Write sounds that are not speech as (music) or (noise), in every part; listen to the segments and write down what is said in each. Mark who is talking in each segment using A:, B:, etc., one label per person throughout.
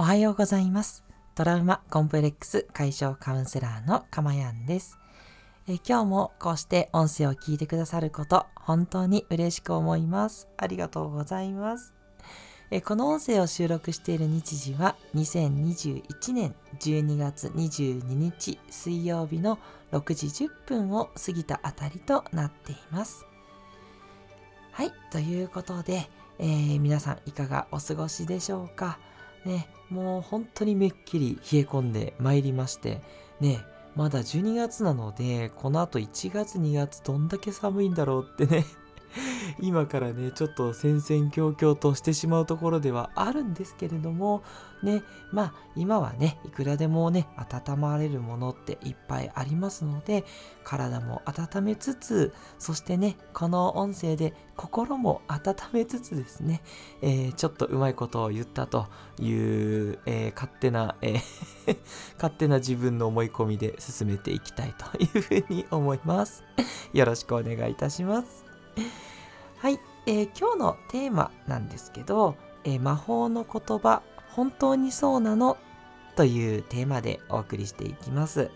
A: おはようございます。トラウマコンプレックス解消カウンセラーのかまやんです。え今日もこうして音声を聞いてくださること本当に嬉しく思います。ありがとうございます。えこの音声を収録している日時は2021年12月22日水曜日の6時10分を過ぎたあたりとなっています。はい、ということで、えー、皆さんいかがお過ごしでしょうか？ね、もう本当にめっきり冷え込んでまいりまして、ね、まだ12月なので、この後1月2月どんだけ寒いんだろうってね。(laughs) 今からね、ちょっと戦々恐々としてしまうところではあるんですけれども、ね、まあ今はね、いくらでもね、温まれるものっていっぱいありますので、体も温めつつ、そしてね、この音声で心も温めつつですね、えー、ちょっとうまいことを言ったという、えー、勝手な、えー (laughs) 勝手な自分の思い込みで進めていきたいというふうに思います。よろしくお願いいたします。はい、えー、今日のテーマなんですけど、えー、魔法の言葉本当にそうなの？というテーマでお送りしていきます。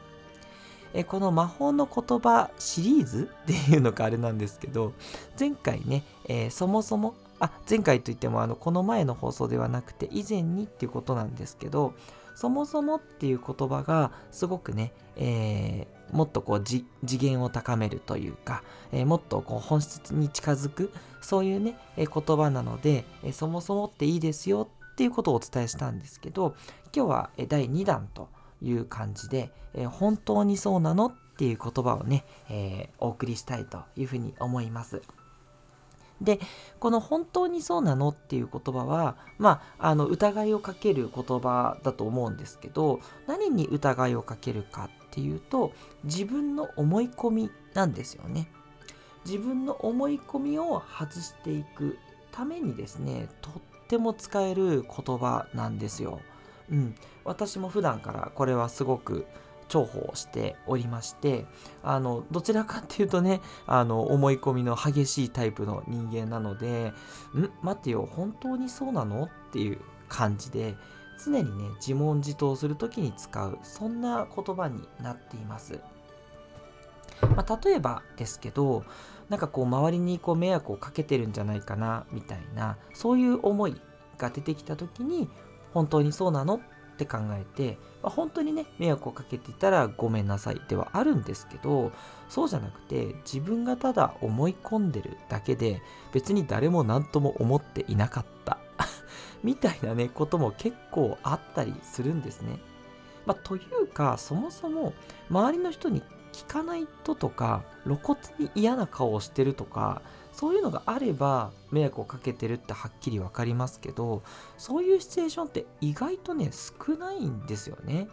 A: えー、この魔法の言葉シリーズっていうのかあれなんですけど前回ね、えそもそもあ前回といってもあのこの前の放送ではなくて以前にっていうことなんですけどそもそもっていう言葉がすごくね、え、もっとこう次元を高めるというか、えー、もっとこう本質に近づくそういうね、えー、言葉なので、えそもそもっていいですよっていうことをお伝えしたんですけど今日は第2弾という感じで、え本当にそうなのっていう言葉をね、えお送りしたいというふうに思います。でこの「本当にそうなの?」っていう言葉はまああの疑いをかける言葉だと思うんですけど何に疑いをかけるかっていうと自分の思い込みなんですよね。自分の思い込みを外していくためにですねとっても使える言葉なんですよ。うん、私も普段からこれはすごく重宝しておりましてあのどちらかっていうとねあの思い込みの激しいタイプの人間なので「ん待てよ本当にそうなの?」っていう感じで常にね自問自答する時に使うそんな言葉になっています。まあ、例えばですけどなんかこう周りにこう迷惑をかけてるんじゃないかなみたいなそういう思いが出てきた時に本当にそうなのって考えて、まあ、本当にね迷惑をかけていたらごめんなさいではあるんですけどそうじゃなくて自分がただ思い込んでるだけで別に誰も何とも思っていなかった (laughs) みたいなねことも結構あったりするんですね。まあ、というかそもそも周りの人に聞かないととか露骨に嫌な顔をしてるとかそういうのがあれば迷惑をかけてるってはっきり分かりますけどそういうシチュエーションって意外とね少ないんですよね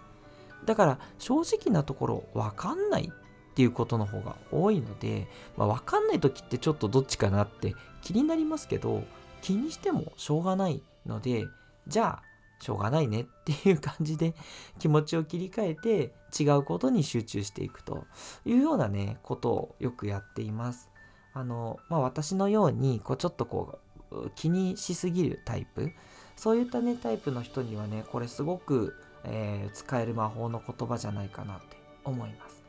A: だから正直なところ分かんないっていうことの方が多いので、まあ、分かんない時ってちょっとどっちかなって気になりますけど気にしてもしょうがないのでじゃあしょうがないねっていう感じで気持ちを切り替えて違うことに集中していくというようなねことをよくやっています。あの、まあ、私のようにこうちょっとこう気にしすぎるタイプそういったねタイプの人にはねこれすごく、えー、使える魔法の言葉じゃないかなって思います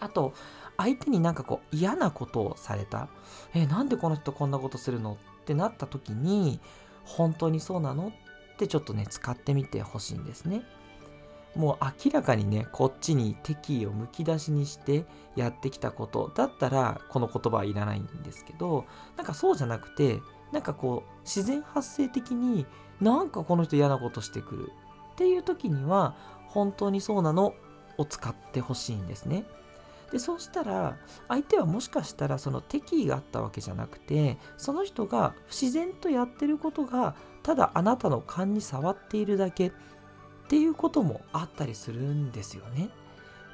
A: あと相手になんかこう嫌なことをされたえー、なんでこの人こんなことするの？ってなった時に本当にそうなの？ってちょっとね使ってみてほしいんですねもう明らかにねこっちに敵意をむき出しにしてやってきたことだったらこの言葉はいらないんですけどなんかそうじゃなくてなんかこう自然発生的になんかこの人嫌なことしてくるっていう時には本当にそうなのを使ってほしいんですね。でそうしたら相手はもしかしたらその敵意があったわけじゃなくてその人が不自然とやってることがただあなたの勘に触っているだけっていうこともあったりするんですよね。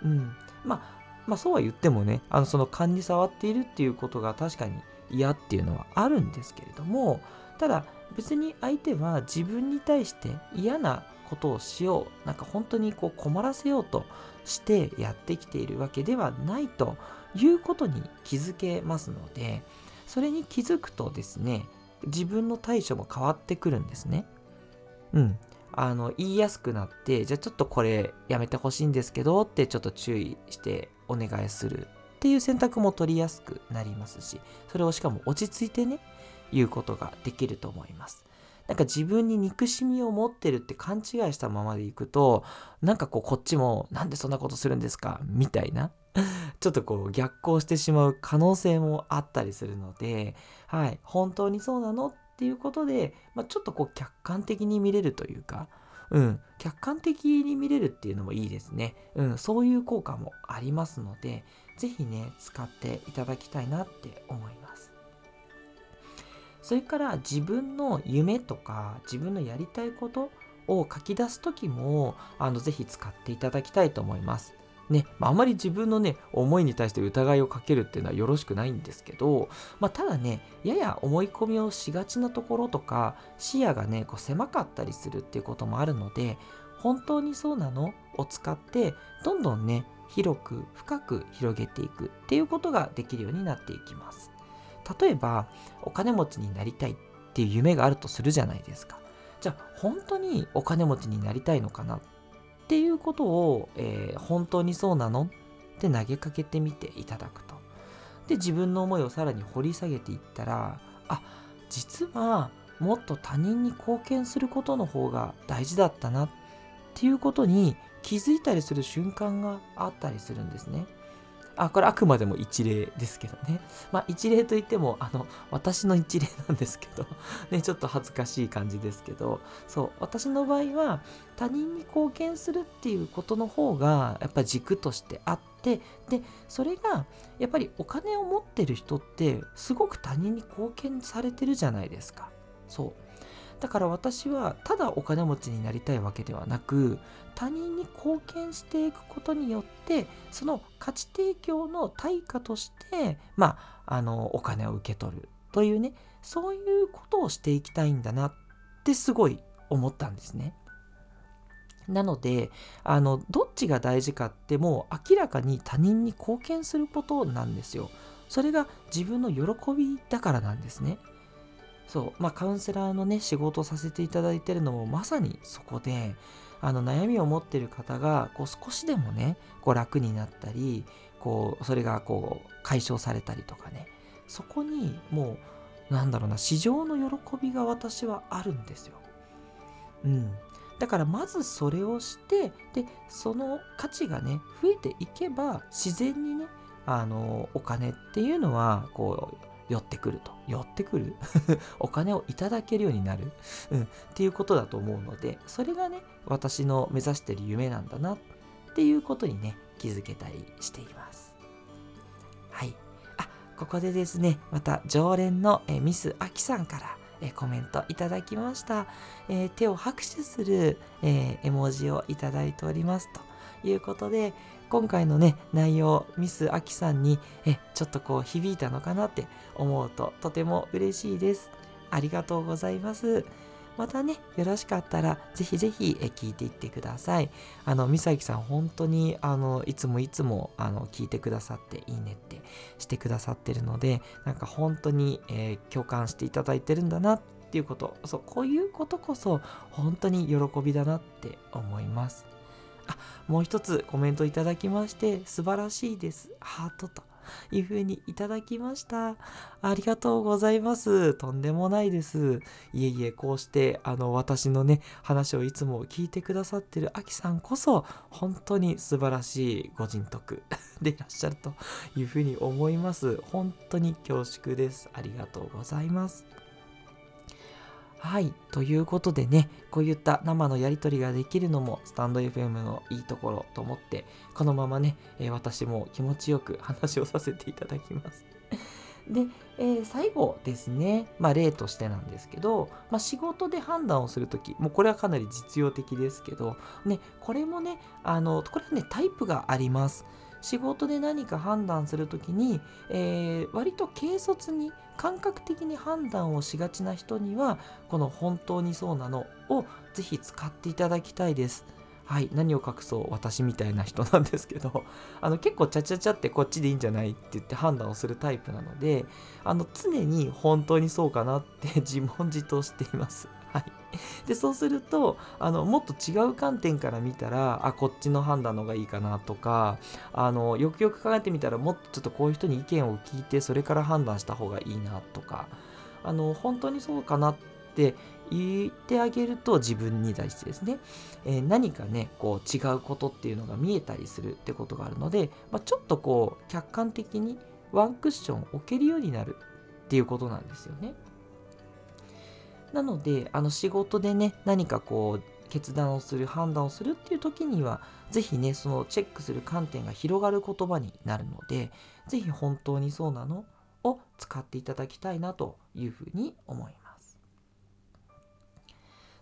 A: うん。まあ、まあ、そうは言ってもね、あの、その勘に触っているっていうことが確かに嫌っていうのはあるんですけれども、ただ別に相手は自分に対して嫌なことをしよう、なんか本当にこう困らせようとしてやってきているわけではないということに気づけますので、それに気づくとですね、自分の対処も変わってくるんですね。うん。あの言いやすくなってじゃあちょっとこれやめてほしいんですけどってちょっと注意してお願いするっていう選択も取りやすくなりますしそれをしかも落ち着いてね言うことができると思いますなんか自分に憎しみを持ってるって勘違いしたままでいくとなんかこうこっちもなんでそんなことするんですか？みたいな。(laughs) ちょっとこう逆行してしまう可能性もあったりするのではい。本当にそうなの？っていうことで、まあ、ちょっとこう客観的に見れるというかうん、客観的に見れるっていうのもいいですね。うん、そういう効果もありますので、是非ね、使っていただきたいなって思います。それから自分の夢とか自分のやりたいことを書き出す時も、あの、ぜひ使っていただきたいと思います。ね、まあ、あまり自分のね、思いに対して疑いをかけるっていうのはよろしくないんですけど、まあ、ただね、やや思い込みをしがちなところとか、視野がね、こう狭かったりするっていうこともあるので、本当にそうなの？を使って、どんどんね、広く深く広げていくっていうことができるようになっていきます。例えば、お金持ちになりたいっていう夢があるとするじゃないですか。じゃあ、本当にお金持ちになりたいのかなっていうことを、えー、本当にそうなのって投げかけてみていただくと。で、自分の思いをさらに掘り下げていったら、あ、実はもっと他人に貢献することの方が大事だったなっていうことに気づいたりする瞬間があったりするんですね。あ、これあくまでも一例ですけどね。まあ一例といっても、あの、私の一例なんですけど、(laughs) ね、ちょっと恥ずかしい感じですけど、そう、私の場合は他人に貢献するっていうことの方が、やっぱ軸としてあって、で、それが、やっぱりお金を持ってる人って、すごく他人に貢献されてるじゃないですか。そう。だから私はただお金持ちになりたいわけではなく他人に貢献していくことによってその価値提供の対価としてまああのお金を受け取るというねそういうことをしていきたいんだなってすごい思ったんですね。なのであのどっちが大事かってもう明らかに他人に貢献することなんですよ。それが自分の喜びだからなんですね。そう、まあ、カウンセラーのね、仕事をさせていただいてるのもまさにそこで、あの悩みを持ってる方がこう少しでもね、こう楽になったり、こう、それがこう解消されたりとかね、そこにもう、なんだろうな、市場の喜びが私はあるんですよ。うん。だからまずそれをして、で、その価値がね、増えていけば、自然にね、あの、お金っていうのは、こう、寄ってくると。寄ってくる？(laughs) お金をいただけるようになる、うん、っていうことだと思うので、それがね、私の目指してる夢なんだなっていうことにね、気づけたりしています。はい。あ、ここでですね、また常連のえミス・アキさんからえコメントいただきました。えー、手を拍手する、えー、絵文字をいただいておりますということで、今回のね、内容、ミス・アキさんに、え、ちょっとこう響いたのかなって思うととても嬉しいです。ありがとうございます。またね、よろしかったら、ぜひぜひえ聞いていってください。あの、ミサキさん、本当に、あの、いつもいつも、あの、聞いてくださって、いいねってしてくださってるので、なんか本当に、えー、共感していただいてるんだなっていうこと、そう、こういうことこそ、本当に喜びだなって思います。もう一つコメントいただきまして、素晴らしいです。ハートという風にいただきました。ありがとうございます。とんでもないです。いえいえ、こうして、あの、私のね、話をいつも聞いてくださってるアキさんこそ、本当に素晴らしいご人徳 (laughs) でいらっしゃるというふうに思います。本当に恐縮です。ありがとうございます。はい。ということでね、こういった生のやりとりができるのもスタンド FM のいいところと思って、このままね、えー、私も気持ちよく話をさせていただきます。(laughs) で、えー、最後ですね、まあ例としてなんですけど、まあ仕事で判断をするとき、もうこれはかなり実用的ですけど、ね、これもね、あの、これはね、タイプがあります。仕事で何か判断するときに、えー、割と軽率に感覚的に判断をしがちな人にはこの本当にそうなのをぜひ使っていただきたいです。はい、何を隠そう私みたいな人なんですけど、(laughs) あの結構ちゃちゃちゃってこっちでいいんじゃないって言って判断をするタイプなので、あの常に本当にそうかなって自問自答しています。(laughs) でそうするとあのもっと違う観点から見たらあこっちの判断の方がいいかなとかあのよくよく考えてみたらもっとちょっとこういう人に意見を聞いてそれから判断した方がいいなとかあの本当にそうかなって言ってあげると自分に対してですね、えー、何かねこう違うことっていうのが見えたりするってことがあるので、まあ、ちょっとこう客観的にワンクッション置けるようになるっていうことなんですよね。なのであの仕事でね何かこう決断をする判断をするっていう時には是非ねそのチェックする観点が広がる言葉になるので是非本当にそうなのを使っていただきたいなというふうに思います。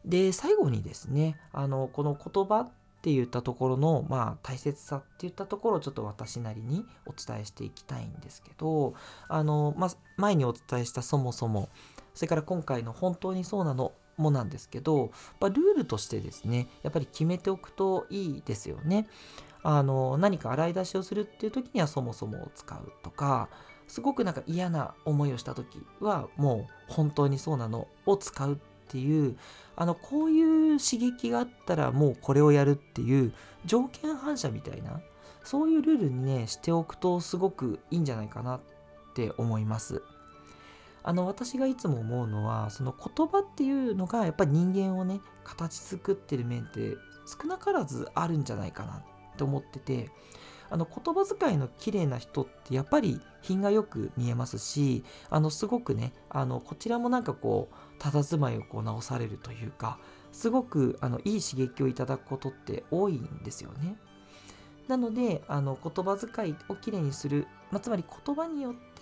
A: で最後にですねあのこの言葉って言ったところの、まあ、大切さって言ったところをちょっと私なりにお伝えしていきたいんですけどあの、まあ、前にお伝えしたそもそもそれから今回の本当にそうなのもなんですけど、ま、ルールとしてですねやっぱり決めておくといいですよね。あの何か洗い出しをするっていう時にはそもそもを使うとかすごくなんか嫌な思いをした時はもう本当にそうなのを使うっていうあのこういう刺激があったらもうこれをやるっていう条件反射みたいなそういうルールにねしておくとすごくいいんじゃないかなって思います。あの私がいつも思うのはその言葉っていうのがやっぱり人間をね形作ってる面って少なからずあるんじゃないかなって思っててあの言葉遣いの綺麗な人ってやっぱり品がよく見えますしあのすごくねあのこちらもなんかこう佇まいをこう直されるというかすごくあのいい刺激をいただくことって多いんですよね。なのであの言葉遣いをきれいにする、まあ、つまり言葉によって、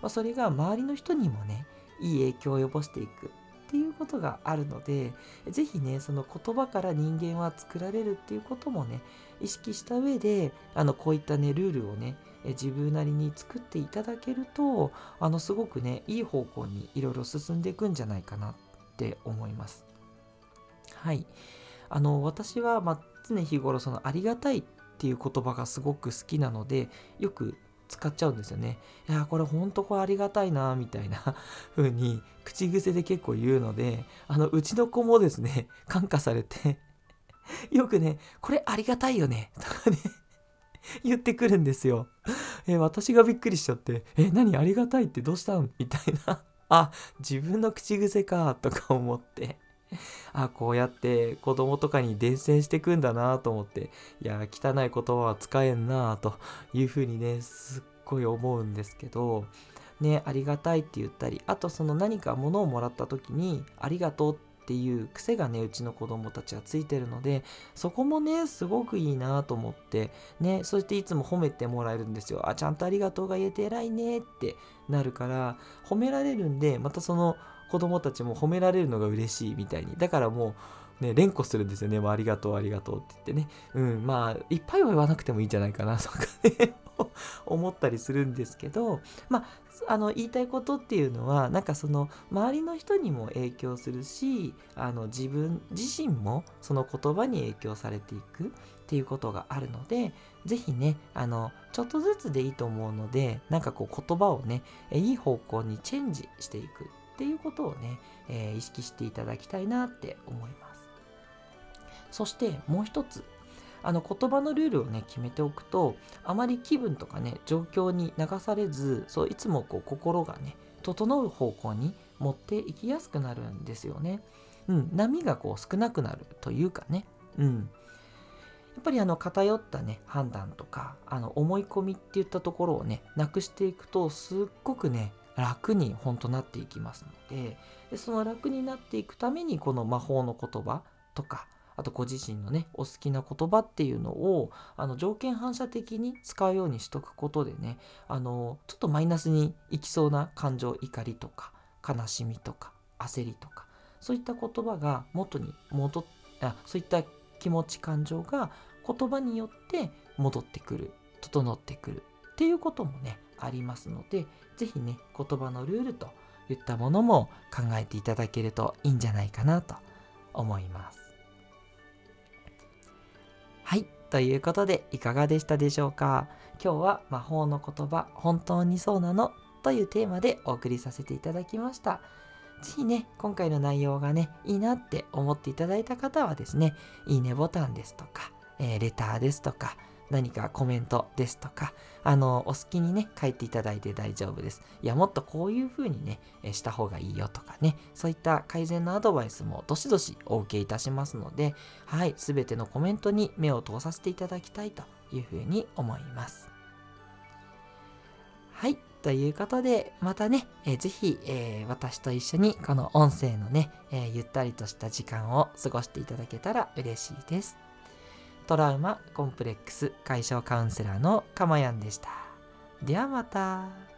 A: まあ、それが周りの人にもねいい影響を及ぼしていくっていうことがあるので是非ねその言葉から人間は作られるっていうこともね意識した上であのこういったねルールをね自分なりに作っていただけるとあのすごくねいい方向にいろいろ進んでいくんじゃないかなって思います。はい。あの私は、まあ、常日頃そのありがたいっていう言葉がすごく好きなのでよく使っちゃうんですよね。いや、これほんとこれありがたいな、みたいな (laughs) 風に口癖で結構言うので、あの、うちの子もですね、感化されて (laughs) よくね、これありがたいよね、とかね (laughs) 言ってくるんですよ。え、私がびっくりしちゃって、え、何ありがたいってどうしたん？みたいな。あ、自分の口癖か、とか思って。(laughs) あこうやって子供とかに伝染してくんだなと思っていや汚い言葉は使えんなというふうにねすっごい思うんですけどねありがたいって言ったりあとその何か物をもらった時にありがとうっていう癖がねうちの子供たちはついてるのでそこもねすごくいいなと思ってねそしていつも褒めてもらえるんですよ。あちゃんとありがとうが言えて偉いねってなるから褒められるんでまたその子供たちも褒められるのが嬉しいみたいに。だからもうね連呼するんですよね、もうありがとうありがとうって言ってね。うんまあいっぱいは言わなくてもいいんじゃないかな。とかね思ったりするんですけど。まああの言いたいことっていうのはなんかその周りの人にも影響するしあの自分自身もその言葉に影響されていくっていうことがあるので是非ねあのちょっとずつでいいと思うのでなんかこう言葉をねいい方向にチェンジしていく。っていうことをね、えー、意識していただきたいなって思います。そしてもう一つ、あの言葉のルールをね決めておくとあまり気分とかね状況に流されずそういつもこう心がね整う方向に持っていきやすくなるんですよね。うん、波がこう少なくなるというかね。うん。やっぱりあの偏ったね判断とかあの思い込みっていったところをねなくしていくとすっごくね楽に本当なっていきますのででその楽になっていくためにこの魔法の言葉とかあとご自身のねお好きな言葉っていうのをあの条件反射的に使うようにしとくことでねあのちょっとマイナスにいきそうな感情怒りとか悲しみとか焦りとかそういった言葉が元に戻っあそういった気持ち感情が言葉によって戻ってくる整ってくるっていうこともねありますので是非ね言葉のルールといったものも考えていただけるといいんじゃないかなと思います。はい。ということでいかがでしたでしょうか？今日は魔法の言葉本当にそうなのというテーマでお送りさせていただきました。ぜひね、今回の内容がね、いいなって思っていただいた方はですね、いいねボタンですとか、えー、レターですとか、何かコメントですとか、あの、お好きにね、書いていただいて大丈夫です。いや、もっとこういう風にね、した方がいいよとかね、そういった改善のアドバイスもどしどしお受けいたしますので、はい、すべてのコメントに目を通させていただきたいという風に思います。はい。ということで、またね、えー、ぜひ、えー、私と一緒にこの音声のね、えー、ゆったりとした時間を過ごしていただけたら嬉しいです。トラウマコンプレックス解消カウンセラーのかまやんでした。ではまた。